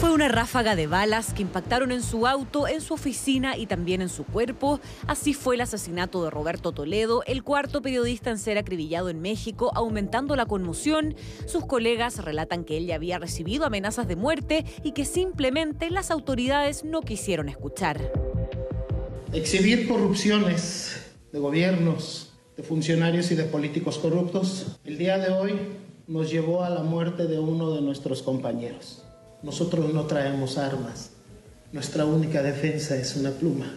Fue una ráfaga de balas que impactaron en su auto, en su oficina y también en su cuerpo. Así fue el asesinato de Roberto Toledo, el cuarto periodista en ser acribillado en México, aumentando la conmoción. Sus colegas relatan que él ya había recibido amenazas de muerte y que simplemente las autoridades no quisieron escuchar. Exhibir corrupciones de gobiernos, de funcionarios y de políticos corruptos, el día de hoy nos llevó a la muerte de uno de nuestros compañeros. Nosotros no traemos armas. Nuestra única defensa es una pluma.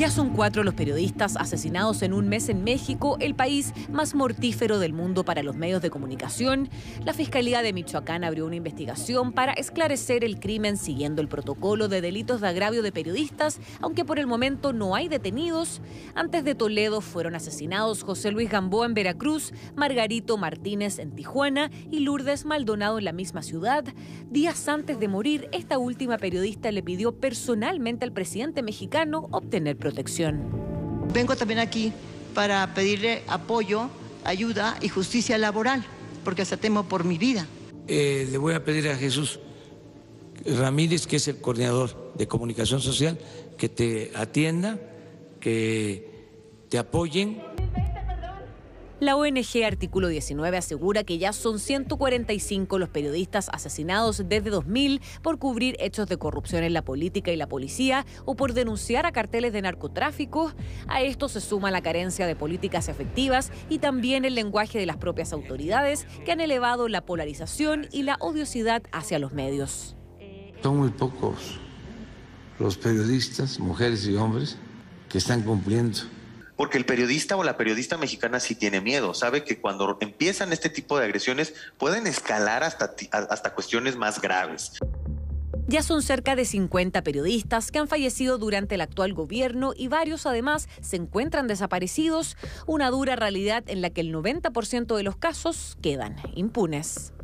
Ya son cuatro los periodistas asesinados en un mes en México, el país más mortífero del mundo para los medios de comunicación. La Fiscalía de Michoacán abrió una investigación para esclarecer el crimen siguiendo el protocolo de delitos de agravio de periodistas, aunque por el momento no hay detenidos. Antes de Toledo fueron asesinados José Luis Gamboa en Veracruz, Margarito Martínez en Tijuana y Lourdes Maldonado en la misma ciudad. Días antes de morir, esta última periodista le pidió personalmente al presidente mexicano obtener protección. Vengo también aquí para pedirle apoyo, ayuda y justicia laboral, porque hasta temo por mi vida. Eh, le voy a pedir a Jesús Ramírez, que es el coordinador de comunicación social, que te atienda, que te apoyen la ONG Artículo 19 asegura que ya son 145 los periodistas asesinados desde 2000 por cubrir hechos de corrupción en la política y la policía o por denunciar a carteles de narcotráfico. A esto se suma la carencia de políticas efectivas y también el lenguaje de las propias autoridades que han elevado la polarización y la odiosidad hacia los medios. Son muy pocos los periodistas, mujeres y hombres, que están cumpliendo porque el periodista o la periodista mexicana sí tiene miedo, sabe que cuando empiezan este tipo de agresiones pueden escalar hasta, hasta cuestiones más graves. Ya son cerca de 50 periodistas que han fallecido durante el actual gobierno y varios además se encuentran desaparecidos, una dura realidad en la que el 90% de los casos quedan impunes.